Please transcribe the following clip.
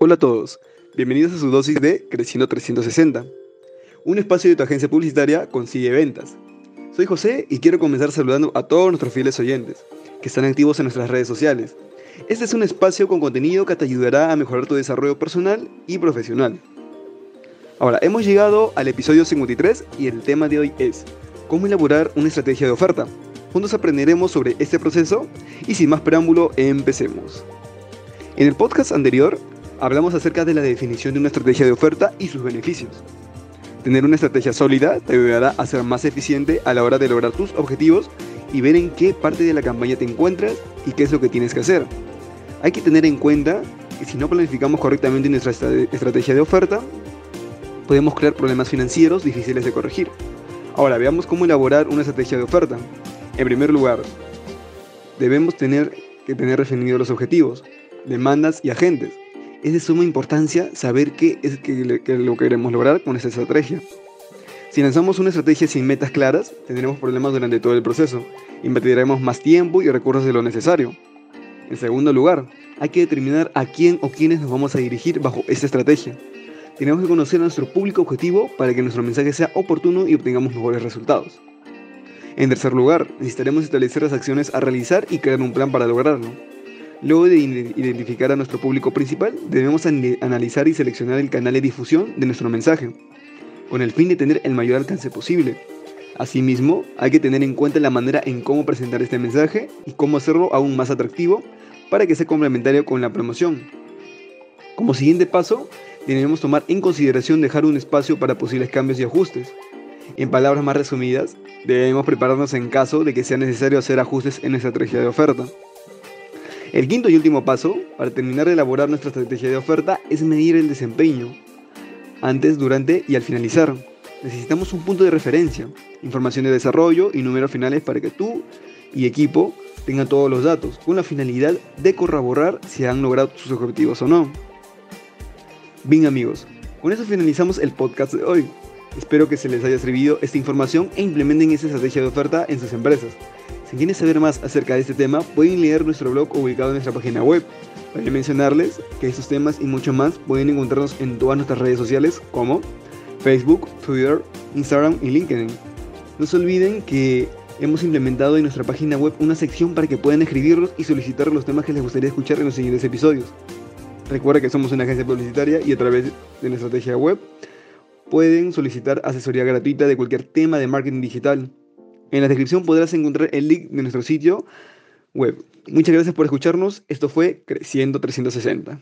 Hola a todos, bienvenidos a su dosis de Creciendo 360, un espacio de tu agencia publicitaria consigue ventas. Soy José y quiero comenzar saludando a todos nuestros fieles oyentes que están activos en nuestras redes sociales. Este es un espacio con contenido que te ayudará a mejorar tu desarrollo personal y profesional. Ahora, hemos llegado al episodio 53 y el tema de hoy es cómo elaborar una estrategia de oferta. Juntos aprenderemos sobre este proceso y sin más preámbulo, empecemos. En el podcast anterior hablamos acerca de la definición de una estrategia de oferta y sus beneficios. Tener una estrategia sólida te ayudará a ser más eficiente a la hora de lograr tus objetivos y ver en qué parte de la campaña te encuentras y qué es lo que tienes que hacer. Hay que tener en cuenta que si no planificamos correctamente nuestra estrategia de oferta, podemos crear problemas financieros difíciles de corregir. Ahora, veamos cómo elaborar una estrategia de oferta. En primer lugar, debemos tener que tener definidos los objetivos, demandas y agentes es de suma importancia saber qué es lo que queremos lograr con esta estrategia. Si lanzamos una estrategia sin metas claras, tendremos problemas durante todo el proceso, invertiremos más tiempo y recursos de lo necesario. En segundo lugar, hay que determinar a quién o quiénes nos vamos a dirigir bajo esta estrategia. Tenemos que conocer nuestro público objetivo para que nuestro mensaje sea oportuno y obtengamos mejores resultados. En tercer lugar, necesitaremos establecer las acciones a realizar y crear un plan para lograrlo. Luego de identificar a nuestro público principal, debemos analizar y seleccionar el canal de difusión de nuestro mensaje, con el fin de tener el mayor alcance posible. Asimismo, hay que tener en cuenta la manera en cómo presentar este mensaje y cómo hacerlo aún más atractivo para que sea complementario con la promoción. Como siguiente paso, debemos tomar en consideración dejar un espacio para posibles cambios y ajustes. En palabras más resumidas, debemos prepararnos en caso de que sea necesario hacer ajustes en nuestra estrategia de oferta. El quinto y último paso para terminar de elaborar nuestra estrategia de oferta es medir el desempeño, antes, durante y al finalizar. Necesitamos un punto de referencia, información de desarrollo y números finales para que tú y equipo tengan todos los datos, con la finalidad de corroborar si han logrado sus objetivos o no. Bien amigos, con eso finalizamos el podcast de hoy. Espero que se les haya servido esta información e implementen esa estrategia de oferta en sus empresas. Si quieren saber más acerca de este tema, pueden leer nuestro blog ubicado en nuestra página web. Para mencionarles que estos temas y mucho más pueden encontrarnos en todas nuestras redes sociales como Facebook, Twitter, Instagram y LinkedIn. No se olviden que hemos implementado en nuestra página web una sección para que puedan escribirnos y solicitar los temas que les gustaría escuchar en los siguientes episodios. Recuerda que somos una agencia publicitaria y a través de nuestra estrategia web pueden solicitar asesoría gratuita de cualquier tema de marketing digital. En la descripción podrás encontrar el link de nuestro sitio web. Muchas gracias por escucharnos. Esto fue Creciendo 360.